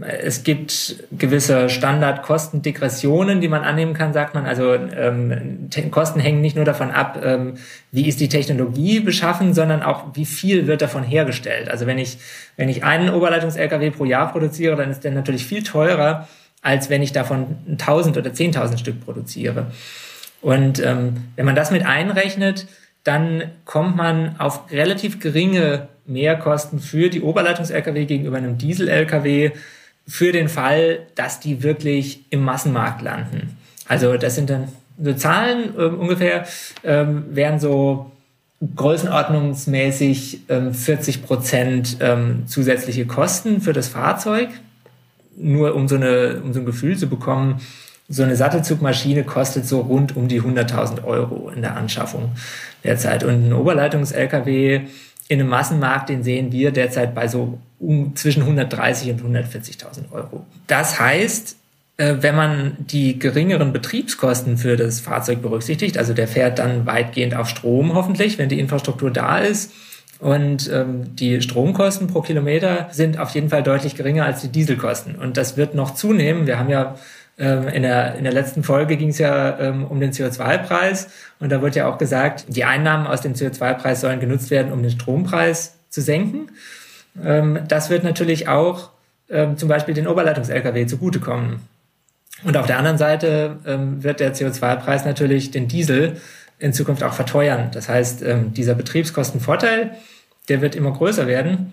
es gibt gewisse Standardkostendegressionen, die man annehmen kann, sagt man. Also ähm, Kosten hängen nicht nur davon ab, ähm, wie ist die Technologie beschaffen, sondern auch, wie viel wird davon hergestellt. Also wenn ich, wenn ich einen Oberleitungs-LKW pro Jahr produziere, dann ist der natürlich viel teurer, als wenn ich davon 1000 oder 10.000 Stück produziere. Und ähm, wenn man das mit einrechnet, dann kommt man auf relativ geringe Mehrkosten für die Oberleitungs-LKW gegenüber einem Diesel-LKW für den Fall, dass die wirklich im Massenmarkt landen. Also das sind dann so Zahlen äh, ungefähr, ähm, wären so größenordnungsmäßig ähm, 40 Prozent ähm, zusätzliche Kosten für das Fahrzeug. Nur um so, eine, um so ein Gefühl zu bekommen, so eine Sattelzugmaschine kostet so rund um die 100.000 Euro in der Anschaffung derzeit. Und ein Oberleitungs-LKW in einem Massenmarkt, den sehen wir derzeit bei so um, zwischen 130 und 140.000 Euro. Das heißt, äh, wenn man die geringeren Betriebskosten für das Fahrzeug berücksichtigt, also der fährt dann weitgehend auf Strom hoffentlich, wenn die Infrastruktur da ist, und ähm, die Stromkosten pro Kilometer sind auf jeden Fall deutlich geringer als die Dieselkosten. Und das wird noch zunehmen. Wir haben ja ähm, in, der, in der letzten Folge ging es ja ähm, um den CO2-Preis und da wird ja auch gesagt, die Einnahmen aus dem CO2-Preis sollen genutzt werden, um den Strompreis zu senken. Ähm, das wird natürlich auch ähm, zum Beispiel den Oberleitungs-Lkw zugutekommen. Und auf der anderen Seite ähm, wird der CO2-Preis natürlich den Diesel in Zukunft auch verteuern. Das heißt, ähm, dieser Betriebskostenvorteil, der wird immer größer werden.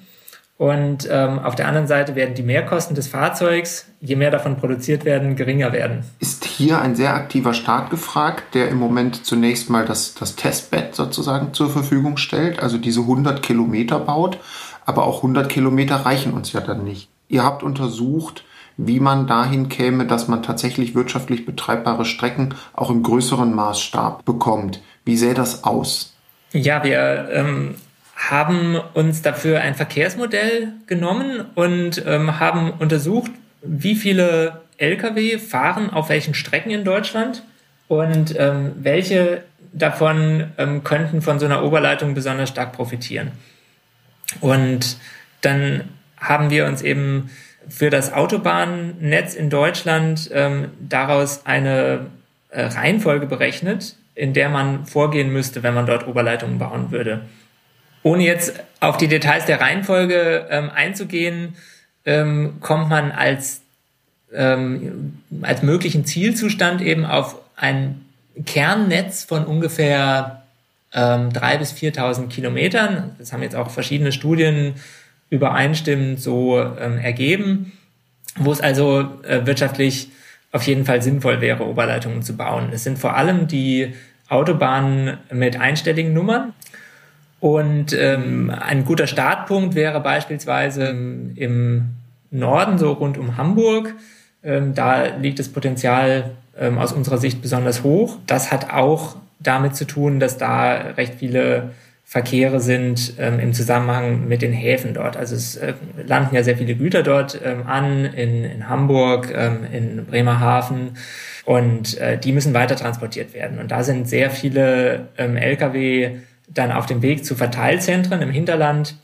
Und ähm, auf der anderen Seite werden die Mehrkosten des Fahrzeugs, je mehr davon produziert werden, geringer werden. Ist hier ein sehr aktiver Staat gefragt, der im Moment zunächst mal das, das Testbett sozusagen zur Verfügung stellt, also diese 100 Kilometer baut, aber auch 100 Kilometer reichen uns ja dann nicht. Ihr habt untersucht, wie man dahin käme, dass man tatsächlich wirtschaftlich betreibbare Strecken auch im größeren Maßstab bekommt. Wie sähe das aus? Ja, wir ähm, haben uns dafür ein Verkehrsmodell genommen und ähm, haben untersucht, wie viele Lkw fahren auf welchen Strecken in Deutschland und ähm, welche davon ähm, könnten von so einer Oberleitung besonders stark profitieren. Und dann haben wir uns eben für das Autobahnnetz in Deutschland ähm, daraus eine äh, Reihenfolge berechnet, in der man vorgehen müsste, wenn man dort Oberleitungen bauen würde. Ohne jetzt auf die Details der Reihenfolge ähm, einzugehen, ähm, kommt man als, ähm, als möglichen Zielzustand eben auf ein Kernnetz von ungefähr ähm, 3.000 bis 4.000 Kilometern. Das haben jetzt auch verschiedene Studien übereinstimmend so ähm, ergeben, wo es also äh, wirtschaftlich auf jeden Fall sinnvoll wäre, Oberleitungen zu bauen. Es sind vor allem die Autobahnen mit einstelligen Nummern. Und ähm, ein guter Startpunkt wäre beispielsweise im Norden, so rund um Hamburg. Ähm, da liegt das Potenzial ähm, aus unserer Sicht besonders hoch. Das hat auch damit zu tun, dass da recht viele Verkehre sind ähm, im Zusammenhang mit den Häfen dort. Also es äh, landen ja sehr viele Güter dort ähm, an, in, in Hamburg, ähm, in Bremerhaven und äh, die müssen weiter transportiert werden. Und da sind sehr viele ähm, Lkw dann auf dem Weg zu Verteilzentren im Hinterland.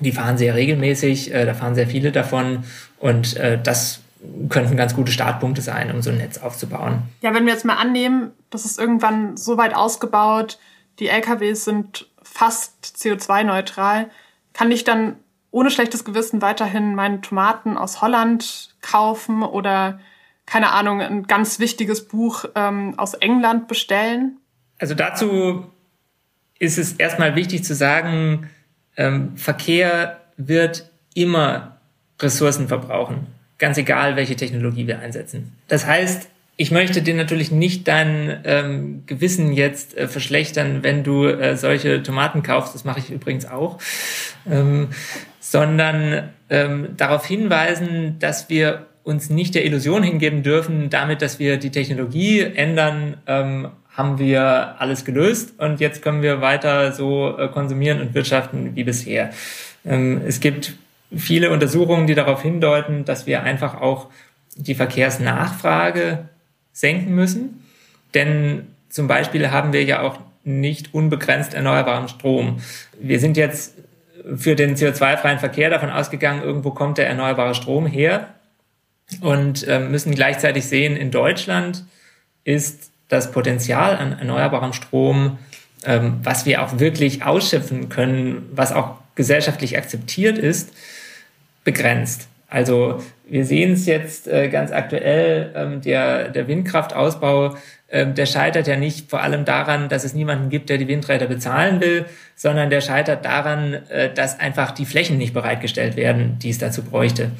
Die fahren sehr regelmäßig, äh, da fahren sehr viele davon und äh, das könnten ganz gute Startpunkte sein, um so ein Netz aufzubauen. Ja, wenn wir jetzt mal annehmen, das ist irgendwann so weit ausgebaut, die LKWs sind fast CO2-neutral, kann ich dann ohne schlechtes Gewissen weiterhin meine Tomaten aus Holland kaufen oder keine Ahnung, ein ganz wichtiges Buch ähm, aus England bestellen? Also dazu ist es erstmal wichtig zu sagen, ähm, Verkehr wird immer Ressourcen verbrauchen, ganz egal, welche Technologie wir einsetzen. Das heißt, ich möchte dir natürlich nicht dein ähm, Gewissen jetzt äh, verschlechtern, wenn du äh, solche Tomaten kaufst. Das mache ich übrigens auch. Ähm, sondern ähm, darauf hinweisen, dass wir uns nicht der Illusion hingeben dürfen, damit, dass wir die Technologie ändern, ähm, haben wir alles gelöst und jetzt können wir weiter so äh, konsumieren und wirtschaften wie bisher. Ähm, es gibt viele Untersuchungen, die darauf hindeuten, dass wir einfach auch die Verkehrsnachfrage senken müssen. Denn zum Beispiel haben wir ja auch nicht unbegrenzt erneuerbaren Strom. Wir sind jetzt für den CO2-freien Verkehr davon ausgegangen, irgendwo kommt der erneuerbare Strom her und äh, müssen gleichzeitig sehen, in Deutschland ist das Potenzial an erneuerbarem Strom, ähm, was wir auch wirklich ausschöpfen können, was auch gesellschaftlich akzeptiert ist, begrenzt. Also wir sehen es jetzt äh, ganz aktuell, ähm, der, der Windkraftausbau, äh, der scheitert ja nicht vor allem daran, dass es niemanden gibt, der die Windräder bezahlen will, sondern der scheitert daran, äh, dass einfach die Flächen nicht bereitgestellt werden, die es dazu bräuchte.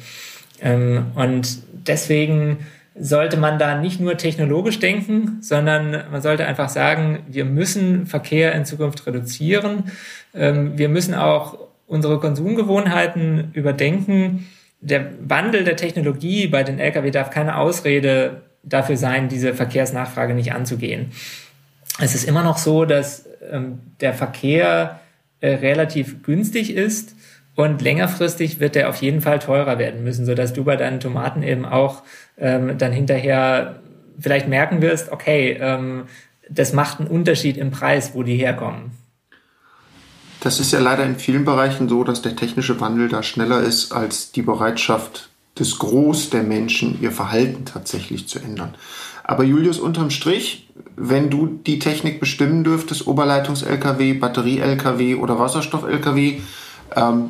Ähm, und deswegen sollte man da nicht nur technologisch denken, sondern man sollte einfach sagen, wir müssen Verkehr in Zukunft reduzieren. Ähm, wir müssen auch unsere Konsumgewohnheiten überdenken der Wandel der Technologie bei den Lkw darf keine Ausrede dafür sein, diese Verkehrsnachfrage nicht anzugehen. Es ist immer noch so, dass ähm, der Verkehr äh, relativ günstig ist und längerfristig wird er auf jeden Fall teurer werden müssen, sodass du bei deinen Tomaten eben auch ähm, dann hinterher vielleicht merken wirst, okay, ähm, das macht einen Unterschied im Preis, wo die herkommen. Das ist ja leider in vielen Bereichen so, dass der technische Wandel da schneller ist als die Bereitschaft des Groß der Menschen, ihr Verhalten tatsächlich zu ändern. Aber Julius, unterm Strich, wenn du die Technik bestimmen dürftest, Oberleitungs-LKW, Batterie-LKW oder Wasserstoff-LKW, ähm,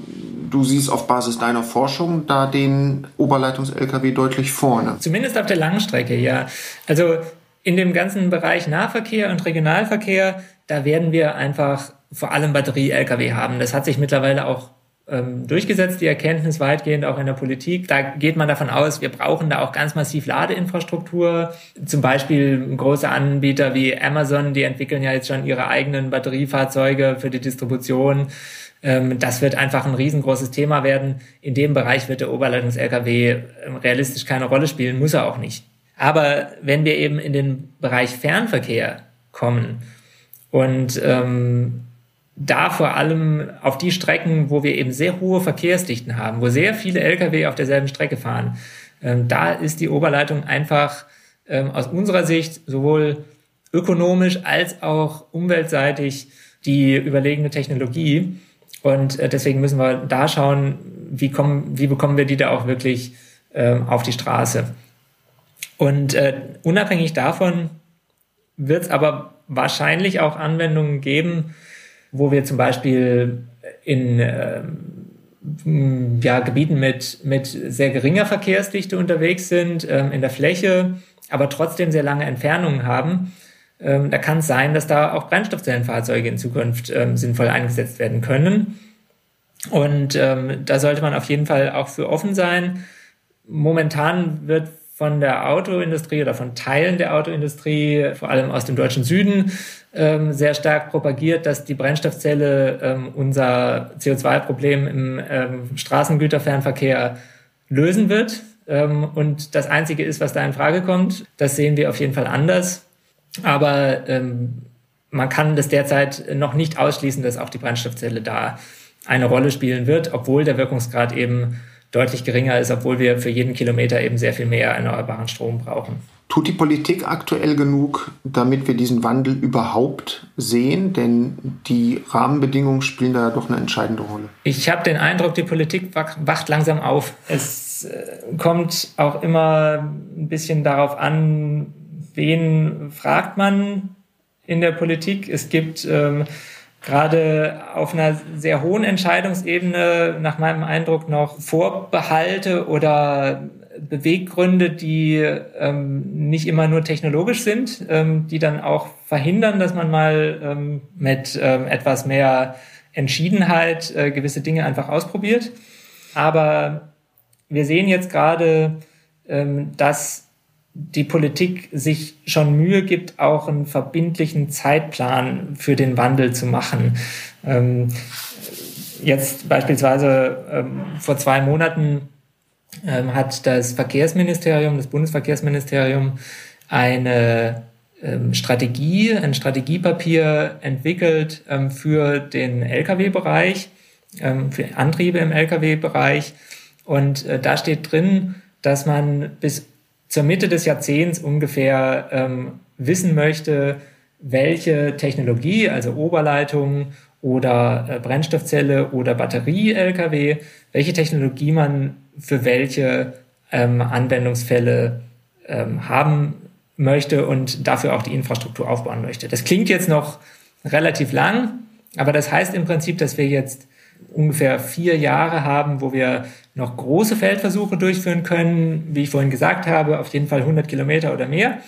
du siehst auf Basis deiner Forschung da den Oberleitungs-LKW deutlich vorne. Zumindest auf der Langstrecke, ja. Also in dem ganzen Bereich Nahverkehr und Regionalverkehr, da werden wir einfach vor allem Batterie-Lkw haben. Das hat sich mittlerweile auch ähm, durchgesetzt, die Erkenntnis weitgehend auch in der Politik. Da geht man davon aus, wir brauchen da auch ganz massiv Ladeinfrastruktur. Zum Beispiel große Anbieter wie Amazon, die entwickeln ja jetzt schon ihre eigenen Batteriefahrzeuge für die Distribution. Ähm, das wird einfach ein riesengroßes Thema werden. In dem Bereich wird der Oberleitungs-Lkw ähm, realistisch keine Rolle spielen, muss er auch nicht. Aber wenn wir eben in den Bereich Fernverkehr kommen und ähm, da vor allem auf die Strecken, wo wir eben sehr hohe Verkehrsdichten haben, wo sehr viele Lkw auf derselben Strecke fahren, ähm, da ist die Oberleitung einfach ähm, aus unserer Sicht sowohl ökonomisch als auch umweltseitig die überlegene Technologie. Und äh, deswegen müssen wir da schauen, wie, kommen, wie bekommen wir die da auch wirklich ähm, auf die Straße. Und äh, unabhängig davon wird es aber wahrscheinlich auch Anwendungen geben, wo wir zum Beispiel in äh, ja, Gebieten mit, mit sehr geringer Verkehrsdichte unterwegs sind, ähm, in der Fläche, aber trotzdem sehr lange Entfernungen haben. Ähm, da kann es sein, dass da auch Brennstoffzellenfahrzeuge in Zukunft ähm, sinnvoll eingesetzt werden können. Und ähm, da sollte man auf jeden Fall auch für offen sein. Momentan wird von der Autoindustrie oder von Teilen der Autoindustrie, vor allem aus dem deutschen Süden, ähm, sehr stark propagiert, dass die Brennstoffzelle ähm, unser CO2-Problem im ähm, Straßengüterfernverkehr lösen wird. Und das Einzige ist, was da in Frage kommt. Das sehen wir auf jeden Fall anders. Aber man kann das derzeit noch nicht ausschließen, dass auch die Brennstoffzelle da eine Rolle spielen wird, obwohl der Wirkungsgrad eben deutlich geringer ist, obwohl wir für jeden Kilometer eben sehr viel mehr erneuerbaren Strom brauchen. Tut die Politik aktuell genug, damit wir diesen Wandel überhaupt sehen? Denn die Rahmenbedingungen spielen da doch eine entscheidende Rolle. Ich habe den Eindruck, die Politik wacht langsam auf. Es äh, kommt auch immer ein bisschen darauf an, wen fragt man in der Politik. Es gibt ähm, gerade auf einer sehr hohen Entscheidungsebene nach meinem Eindruck noch Vorbehalte oder Beweggründe, die ähm, nicht immer nur technologisch sind, ähm, die dann auch verhindern, dass man mal ähm, mit ähm, etwas mehr Entschiedenheit äh, gewisse Dinge einfach ausprobiert. Aber wir sehen jetzt gerade, ähm, dass die Politik sich schon Mühe gibt, auch einen verbindlichen Zeitplan für den Wandel zu machen. Ähm, jetzt beispielsweise ähm, vor zwei Monaten ähm, hat das Verkehrsministerium, das Bundesverkehrsministerium eine ähm, Strategie, ein Strategiepapier entwickelt ähm, für den Lkw-Bereich, ähm, für Antriebe im Lkw-Bereich. Und äh, da steht drin, dass man bis zur Mitte des Jahrzehnts ungefähr ähm, wissen möchte, welche Technologie, also Oberleitung oder äh, Brennstoffzelle oder Batterie-Lkw, welche Technologie man für welche ähm, Anwendungsfälle ähm, haben möchte und dafür auch die Infrastruktur aufbauen möchte. Das klingt jetzt noch relativ lang, aber das heißt im Prinzip, dass wir jetzt ungefähr vier Jahre haben, wo wir noch große Feldversuche durchführen können, wie ich vorhin gesagt habe, auf jeden Fall 100 Kilometer oder mehr.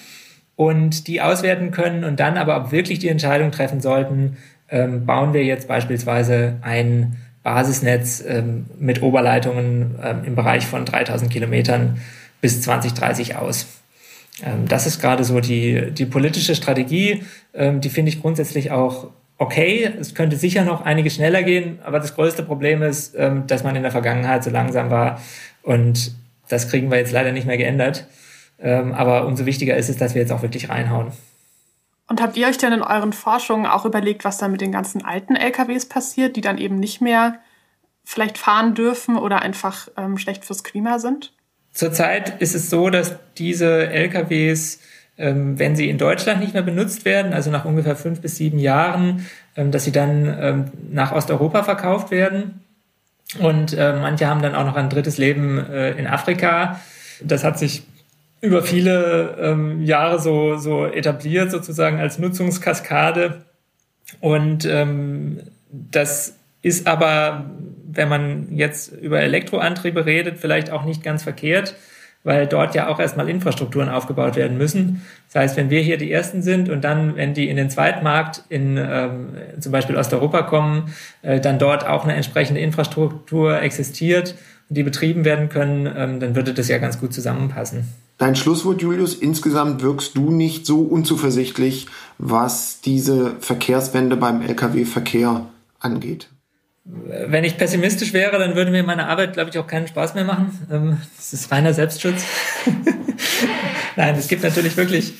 Und die auswerten können und dann aber auch wirklich die Entscheidung treffen sollten, ähm, bauen wir jetzt beispielsweise ein Basisnetz ähm, mit Oberleitungen ähm, im Bereich von 3000 Kilometern bis 2030 aus. Ähm, das ist gerade so die, die politische Strategie, ähm, die finde ich grundsätzlich auch okay, es könnte sicher noch einiges schneller gehen, aber das größte Problem ist, ähm, dass man in der Vergangenheit so langsam war und das kriegen wir jetzt leider nicht mehr geändert. Ähm, aber umso wichtiger ist es, dass wir jetzt auch wirklich reinhauen. Und habt ihr euch denn in euren Forschungen auch überlegt, was da mit den ganzen alten LKWs passiert, die dann eben nicht mehr vielleicht fahren dürfen oder einfach ähm, schlecht fürs Klima sind? Zurzeit ist es so, dass diese LKWs wenn sie in Deutschland nicht mehr benutzt werden, also nach ungefähr fünf bis sieben Jahren, ähm, dass sie dann ähm, nach Osteuropa verkauft werden. Und äh, manche haben dann auch noch ein drittes Leben äh, in Afrika. Das hat sich über viele ähm, Jahre so, so etabliert, sozusagen als Nutzungskaskade. Und ähm, das ist aber, wenn man jetzt über Elektroantriebe redet, vielleicht auch nicht ganz verkehrt weil dort ja auch erstmal Infrastrukturen aufgebaut werden müssen. Das heißt, wenn wir hier die Ersten sind und dann, wenn die in den Zweitmarkt in ähm, zum Beispiel Osteuropa kommen, äh, dann dort auch eine entsprechende Infrastruktur existiert und die betrieben werden können, ähm, dann würde das ja ganz gut zusammenpassen. Dein Schlusswort, Julius, insgesamt wirkst du nicht so unzuversichtlich, was diese Verkehrswende beim Lkw-Verkehr angeht wenn ich pessimistisch wäre, dann würde mir meine Arbeit, glaube ich, auch keinen Spaß mehr machen. Ähm, das ist reiner Selbstschutz. [LAUGHS] Nein, es gibt natürlich wirklich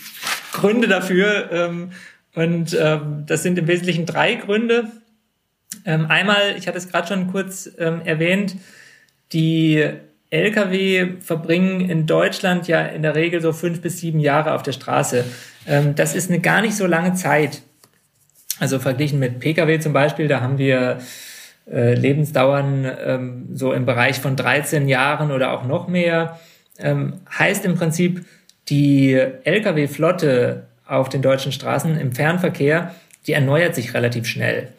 Gründe dafür. Ähm, und ähm, das sind im Wesentlichen drei Gründe. Einmal, ich hatte es gerade schon kurz erwähnt, die Lkw verbringen in Deutschland ja in der Regel so fünf bis sieben Jahre auf der Straße. Das ist eine gar nicht so lange Zeit. Also verglichen mit Pkw zum Beispiel, da haben wir äh, Lebensdauern ähm, so im Bereich von 13 Jahren oder auch noch mehr. Ähm, heißt im Prinzip, die Lkw-Flotte auf den deutschen Straßen im Fernverkehr, die erneuert sich relativ schnell.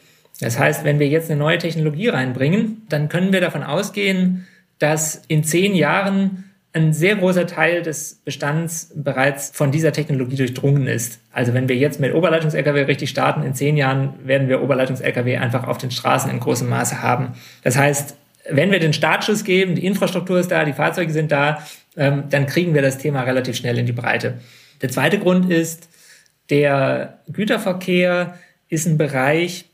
Das heißt, wenn wir jetzt eine neue Technologie reinbringen, dann können wir davon ausgehen, dass in zehn Jahren ein sehr großer Teil des Bestands bereits von dieser Technologie durchdrungen ist. Also wenn wir jetzt mit Oberleitungs-Lkw richtig starten, in zehn Jahren werden wir Oberleitungs-Lkw einfach auf den Straßen in großem Maße haben. Das heißt, wenn wir den Startschuss geben, die Infrastruktur ist da, die Fahrzeuge sind da, ähm, dann kriegen wir das Thema relativ schnell in die Breite. Der zweite Grund ist, der Güterverkehr ist ein Bereich,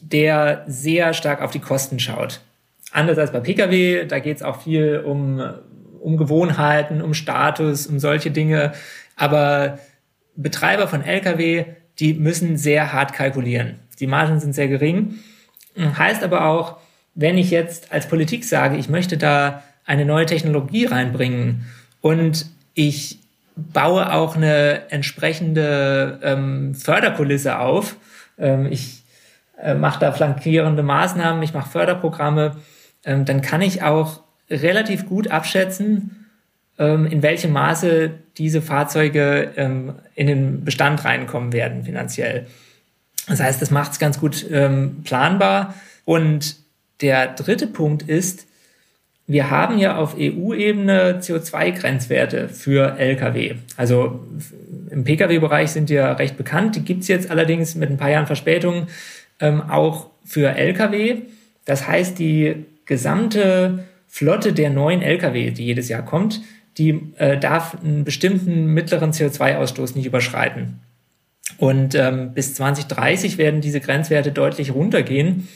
der sehr stark auf die Kosten schaut. Anders als bei Pkw, da geht es auch viel um um Gewohnheiten, um Status, um solche Dinge. Aber Betreiber von Lkw, die müssen sehr hart kalkulieren. Die Margen sind sehr gering. Heißt aber auch, wenn ich jetzt als Politik sage, ich möchte da eine neue Technologie reinbringen und ich baue auch eine entsprechende ähm, Förderkulisse auf, ähm, ich äh, mache da flankierende Maßnahmen, ich mache Förderprogramme, ähm, dann kann ich auch relativ gut abschätzen, ähm, in welchem Maße diese Fahrzeuge ähm, in den Bestand reinkommen werden finanziell. Das heißt, das macht es ganz gut ähm, planbar. Und der dritte Punkt ist, wir haben ja auf EU-Ebene CO2-Grenzwerte für Lkw. Also im Pkw-Bereich sind die ja recht bekannt. Die gibt's jetzt allerdings mit ein paar Jahren Verspätung ähm, auch für Lkw. Das heißt, die gesamte Flotte der neuen Lkw, die jedes Jahr kommt, die äh, darf einen bestimmten mittleren CO2-Ausstoß nicht überschreiten. Und ähm, bis 2030 werden diese Grenzwerte deutlich runtergehen.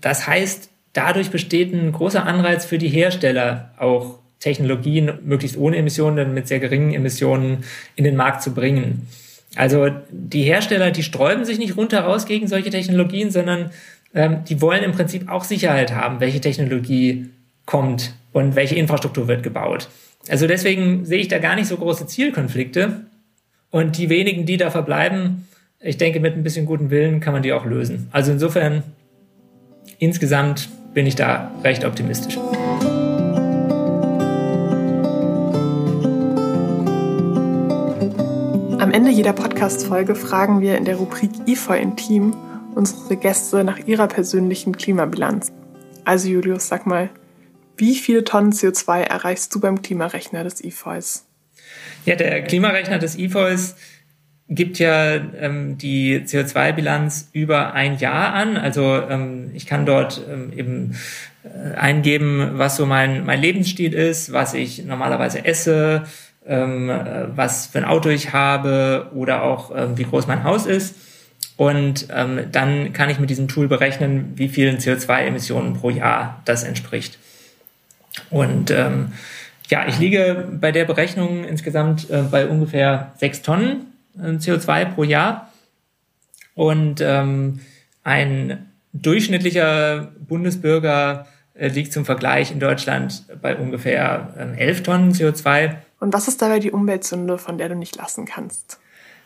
Das heißt, dadurch besteht ein großer Anreiz für die Hersteller, auch Technologien möglichst ohne Emissionen, mit sehr geringen Emissionen in den Markt zu bringen. Also die Hersteller, die sträuben sich nicht runter raus gegen solche Technologien, sondern ähm, die wollen im Prinzip auch Sicherheit haben, welche Technologie kommt und welche Infrastruktur wird gebaut. Also deswegen sehe ich da gar nicht so große Zielkonflikte. Und die wenigen, die da verbleiben, ich denke, mit ein bisschen guten Willen kann man die auch lösen. Also insofern, insgesamt bin ich da recht optimistisch. Am Ende jeder Podcast-Folge fragen wir in der Rubrik IFO Intim unsere Gäste nach ihrer persönlichen Klimabilanz. Also Julius, sag mal, wie viele Tonnen CO2 erreichst du beim Klimarechner des IFOs? Ja, der Klimarechner des IFOs gibt ja ähm, die CO2-Bilanz über ein Jahr an. Also ähm, ich kann dort ähm, eben äh, eingeben, was so mein, mein Lebensstil ist, was ich normalerweise esse, ähm, äh, was für ein Auto ich habe oder auch ähm, wie groß mein Haus ist. Und ähm, dann kann ich mit diesem Tool berechnen, wie vielen CO2-Emissionen pro Jahr das entspricht. Und ähm, ja, ich liege bei der Berechnung insgesamt äh, bei ungefähr sechs Tonnen äh, CO2 pro Jahr. Und ähm, ein durchschnittlicher Bundesbürger äh, liegt zum Vergleich in Deutschland bei ungefähr ähm, 11 Tonnen CO2. Und was ist dabei die Umweltsünde, von der du nicht lassen kannst?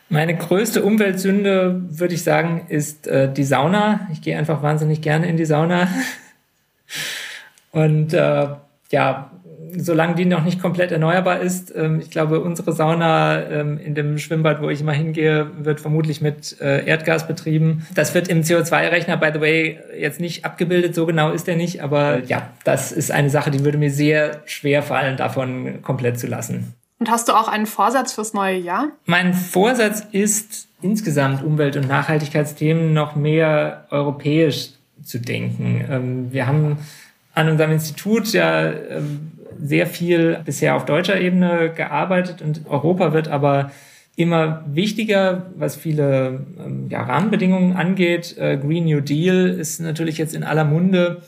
Meine größte Umweltsünde, würde ich sagen, ist äh, die Sauna. Ich gehe einfach wahnsinnig gerne in die Sauna. [LAUGHS] Und äh, ja, solange die noch nicht komplett erneuerbar ist, ähm, ich glaube, unsere Sauna ähm, in dem Schwimmbad, wo ich immer hingehe, wird vermutlich mit äh, Erdgas betrieben. Das wird im CO2-Rechner, by the way, jetzt nicht abgebildet, so genau ist der nicht, aber ja, das ist eine Sache, die würde mir sehr schwer fallen, davon komplett zu lassen. Und hast du auch einen Vorsatz fürs neue Jahr? Mein Vorsatz ist, insgesamt Umwelt- und Nachhaltigkeitsthemen noch mehr europäisch zu denken. Ähm, wir haben an unserem Institut ja ähm, sehr viel bisher auf deutscher Ebene gearbeitet und Europa wird aber immer wichtiger, was viele ähm, ja, Rahmenbedingungen angeht. Äh, Green New Deal ist natürlich jetzt in aller Munde.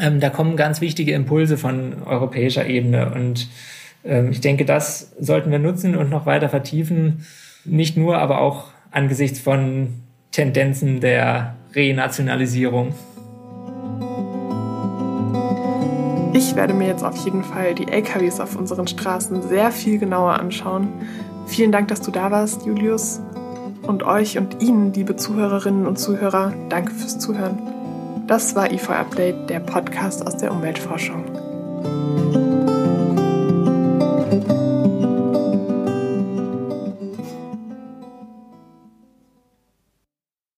Ähm, da kommen ganz wichtige Impulse von europäischer Ebene und ich denke, das sollten wir nutzen und noch weiter vertiefen. Nicht nur, aber auch angesichts von Tendenzen der Renationalisierung. Ich werde mir jetzt auf jeden Fall die LKWs auf unseren Straßen sehr viel genauer anschauen. Vielen Dank, dass du da warst, Julius. Und euch und Ihnen, liebe Zuhörerinnen und Zuhörer, danke fürs Zuhören. Das war IFO Update, der Podcast aus der Umweltforschung.